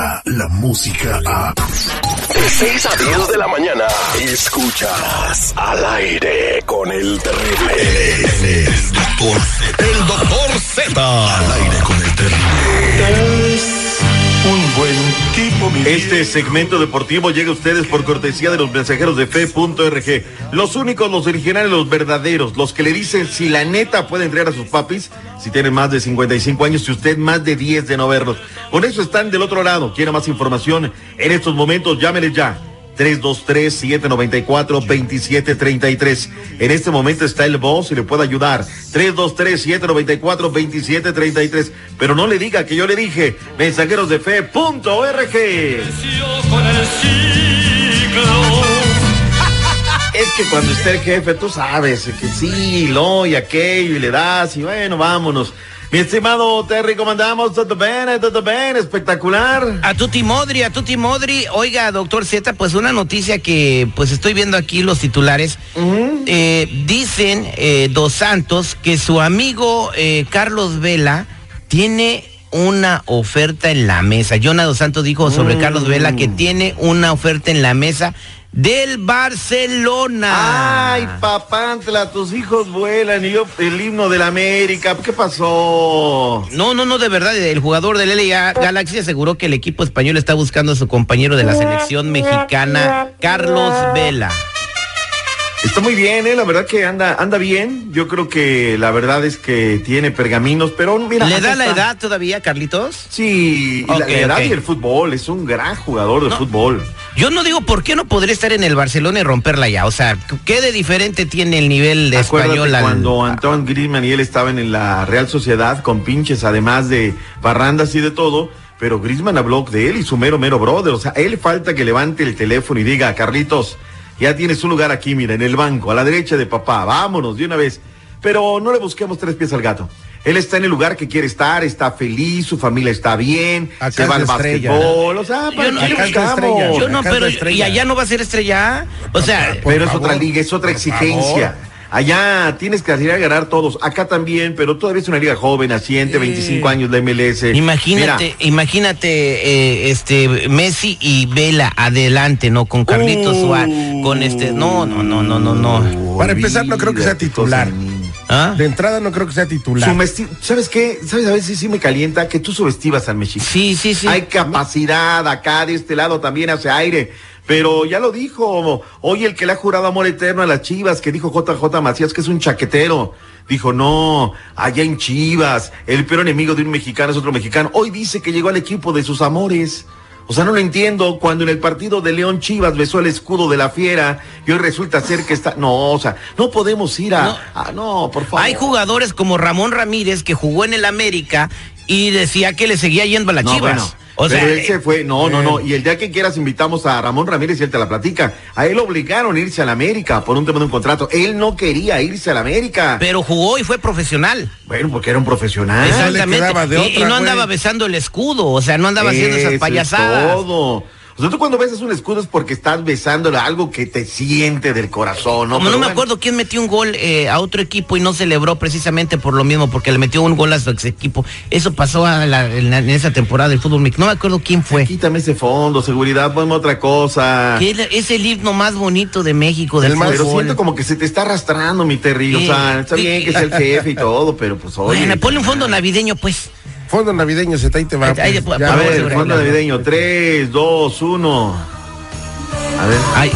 llega la música a... De 6 a 10 de la mañana, escuchas al aire con el terrible. El, doctor Z. El doctor Z. Al aire con el terrible. Un buen tipo, mi Este segmento deportivo llega a ustedes por cortesía de los mensajeros de fe.org. Los únicos, los originales, los verdaderos, los que le dicen si la neta puede entrar a sus papis, si tienen más de 55 años, si usted más de 10 de no verlos. Con eso están del otro lado. ¿Quiere más información? En estos momentos, llámenles ya. 323-794-2733. En este momento está el boss y le puede ayudar. 323-794-2733. Pero no le diga que yo le dije. Mensajeros que cuando esté el jefe, tú sabes que sí, lo y aquello, y le das, y bueno, vámonos. Mi estimado Terry, ¿cómo andamos? ¿Todo bien? ¿Todo bien? Espectacular. A Tuti Modri, a Tuti Modri. Oiga, doctor Z, pues una noticia que pues estoy viendo aquí los titulares. Eh, dicen eh, Dos Santos que su amigo eh, Carlos Vela tiene una oferta en la mesa. Jonah Dos Santos dijo sobre Carlos Vela que tiene una oferta en la mesa del Barcelona. Ay, papantla, tus hijos vuelan y yo el himno de la América. ¿Qué pasó? No, no, no, de verdad, el jugador del LA Galaxy aseguró que el equipo español está buscando a su compañero de la selección mexicana, Carlos Vela. Está muy bien, ¿eh? La verdad que anda, anda bien. Yo creo que la verdad es que tiene pergaminos, pero mira. ¿Le da la edad todavía, Carlitos? Sí, la- edad y el fútbol. Es un gran jugador de No. fútbol. Yo no digo por qué no podría estar en el Barcelona y romperla ya. O sea, ¿qué de diferente tiene el nivel de Acuérdate español al- cuando Antoine Griezmann y él estaban en la Real Sociedad con pinches, además de parrandas y de todo, pero Griezmann habló de él y su mero mero brother. O sea, él falta que levante el teléfono y diga, Carlitos, ya tienes un lugar aquí, mira, en el banco, a la derecha de papá, vámonos de una vez. Pero no le busquemos tres pies al gato. Él está en el lugar que quiere estar, está feliz, su familia está bien, Acá se va al la estrella. básquetbol, o sea, ¿para Yo no- acá. Yo no, pero y allá no va a ser estrella. O sea, Por pero es favor, otra liga, es otra exigencia. favor. Allá tienes que salir a ganar todos. Acá también, pero todavía es una liga joven, naciente, 25 años de MLS. imagínate, Mira, imagínate eh, este Messi y Vela adelante, ¿no? Con Carlitos Uh. Suárez, con este, no, no, no, no, no, no. Para empezar, no creo que sea titular. ¿Ah? De entrada no creo que sea titular. Subesti- ¿Sabes qué? ¿Sabes a veces sí me calienta que tú subestimas al México? Sí, sí, sí. Hay capacidad acá de este lado también hace aire. Pero ya lo dijo hoy el que le ha jurado amor eterno a las Chivas, que dijo JJ Macías que es un chaquetero. Dijo, no, allá en Chivas, el peor enemigo de un mexicano es otro mexicano. Hoy dice que llegó al equipo de sus amores. O sea, no lo entiendo. Cuando en el partido de León Chivas besó el escudo de la fiera y hoy resulta ser que está. No, o sea, no podemos ir a. No. a- no, por favor. Hay jugadores como Ramón Ramírez que jugó en el América y decía que le seguía yendo a No, Chivas. bueno, o sea, pero él se fue, no, no, no. eh. Y el día que quieras invitamos a Ramón Ramírez y él te la platica. A él obligaron a irse a la América por un tema de un contrato. Él no quería irse a la América. pero jugó y fue profesional. bueno, porque era un profesional. De Y- no andaba güey. besando el escudo, o sea, no andaba haciendo esas es payasadas. todo. O sea, tú cuando besas un escudo es porque estás besándole algo que te siente del corazón, ¿no? Como Pero no me bueno. acuerdo quién metió un gol eh, a otro equipo y no celebró precisamente por lo mismo, porque le metió un gol a su ex equipo. Eso pasó a la- en, la- en esa temporada del fútbol mexicano. No me acuerdo quién fue. Quítame ese fondo, seguridad, ponme otra cosa. Es- es el himno más bonito de México, del El más- Pero fútbol. siento como que se te está arrastrando, mi Terry. O sea, está bien que sea el jefe y todo, pero pues oye. Bueno, ponle un fondo navideño, pues. Fondo navideño, se ahí te va. Ahí- pues, a A ya, ver, fondo navideño. 3, 2, 1. A ver. Ahí,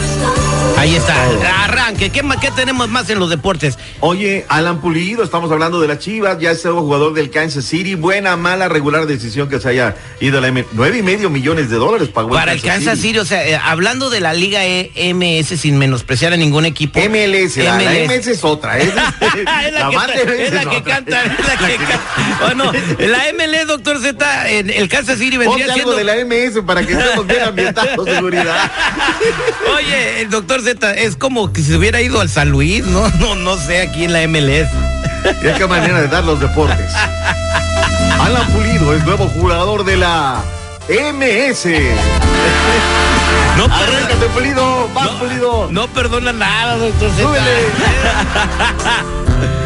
ahí está. Arranque. ¿Qué, más- ¿Qué tenemos más en los deportes? Oye, Alan Pulido, estamos hablando de las Chivas, ya es nuevo jugador del Kansas City. Buena, mala, regular decisión que se haya ido a la M. Nueve y medio millones de dólares pagó Para el Kansas City, o sea, eh, hablando de la Liga E- MS sin menospreciar a ningún equipo. MLS, la, la MS es otra. Es, es la, que, la canta, es la que canta. Bueno, la MLS, doctor Z, en el Kansas City vendría Ponte algo siendo. de la MS para que estemos bien ambientados, seguridad. Oye, el doctor Z es como que se hubiera ido al San Luis, ¿no? No, no sé, aquí en la MLS. Mira qué manera de dar los deportes. Alan Pulido es nuevo jugador de la MS. No, Arráncate, Pulido, vas, Pulido. no perdona nada, doctor Z. Súbele.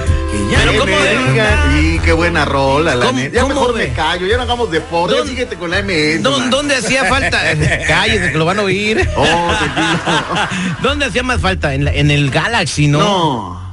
Pero Que ¿cómo me de- digan, Y qué buena rola, la ¿Cómo- neta. Ya cómo mejor de- me callo, ya no hagamos deporte, ya ¿Dónde- síguete con la MS. ¿Dó- man. ¿Dónde hacía falta? Cállese, que lo van a oír. Oh. ¿Dónde hacía más falta? En, la- en el Galaxy, ¿no? No.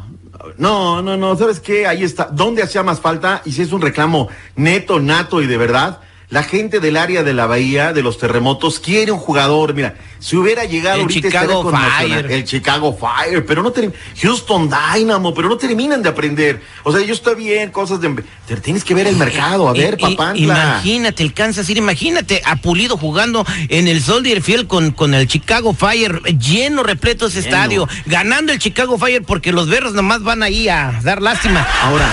No, no, no, ¿sabes qué? Ahí está. ¿Dónde hacía más falta? Y si es un reclamo neto, nato y de verdad, la gente del área de la bahía, de los terremotos, quiere un jugador. Mira, si hubiera llegado El ahorita Chicago. Fire. El Chicago Fire, pero no term- Houston Dynamo, pero no terminan de aprender. O sea, yo estoy bien, cosas de. Pero tienes que ver el mercado, a ver, I- i- papá. Imagínate, el Kansas City, imagínate a Pulido jugando en el Soldier Field con, con el Chicago Fire, lleno, repleto ese Lleno. estadio, ganando el Chicago Fire porque los berros nomás van ahí a dar lástima. Ahora,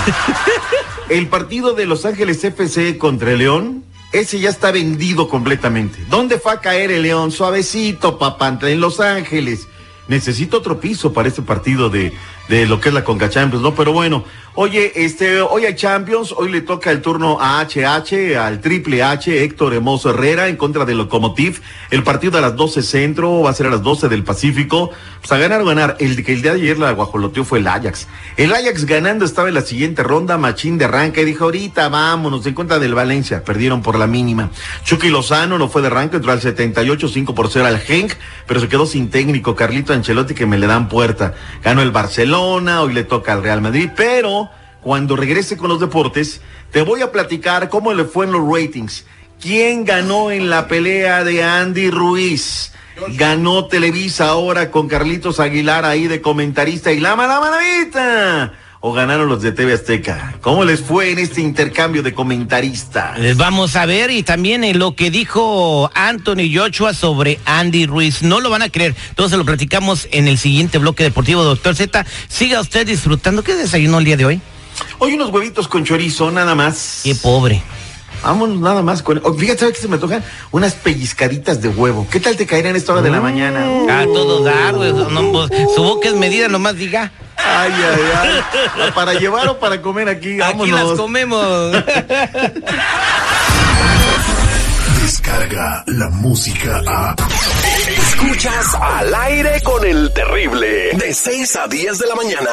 el partido de Los Ángeles FC contra el León, ese ya está vendido completamente. ¿Dónde fue a caer el León? Suavecito, papá, en Los Ángeles. Necesito otro piso para este partido de, de lo que es la Conca Champions, ¿no? Pero bueno, oye, este, hoy hay Champions, hoy le toca el turno a HH, al Triple H, Héctor Hermoso Herrera, en contra del Locomotiv. El partido a las 12 centro, va a ser a las 12 del Pacífico. Pues a ganar o ganar. El que el día de ayer la guajoloteó fue el Ajax. El Ajax ganando estaba en la siguiente ronda, Machín de arranque, dijo, ahorita vámonos, en contra del Valencia. Perdieron por la mínima. Chucky Lozano no fue de arranque, entró al 78, 5 por 0 al Genk, pero se quedó sin técnico. Carlito Ancelotti que me le dan puerta. Ganó el Barcelona, hoy le toca al Real Madrid, pero cuando regrese con los deportes, te voy a platicar cómo le fue en los ratings. ¿Quién ganó en la pelea de Andy Ruiz? Ganó Televisa ahora con Carlitos Aguilar ahí de comentarista y la mala manavita. O ganaron los de TV Azteca. ¿Cómo les fue en este intercambio de comentaristas? Les vamos a ver y también eh, lo que dijo Anthony Joshua sobre Andy Ruiz. No lo van a creer. Se lo platicamos en el siguiente bloque deportivo, doctor Z. Siga usted disfrutando. ¿Qué desayunó el día de hoy? Hoy unos huevitos con chorizo, nada más. Qué pobre. Vámonos nada más con. oh, fíjate, ¿sabes qué se me tocan? Unas pellizcaditas de huevo. ¿Qué tal te caerán a esta hora de la mañana? A todo dar, güey. No, pues, su boca es medida, nomás diga. Ay, ay, ay. ¿Para llevar o para comer aquí? Aquí las Vámonos. comemos. Descarga la música a. Escuchas al aire con el terrible. De 6 a 10 de la mañana.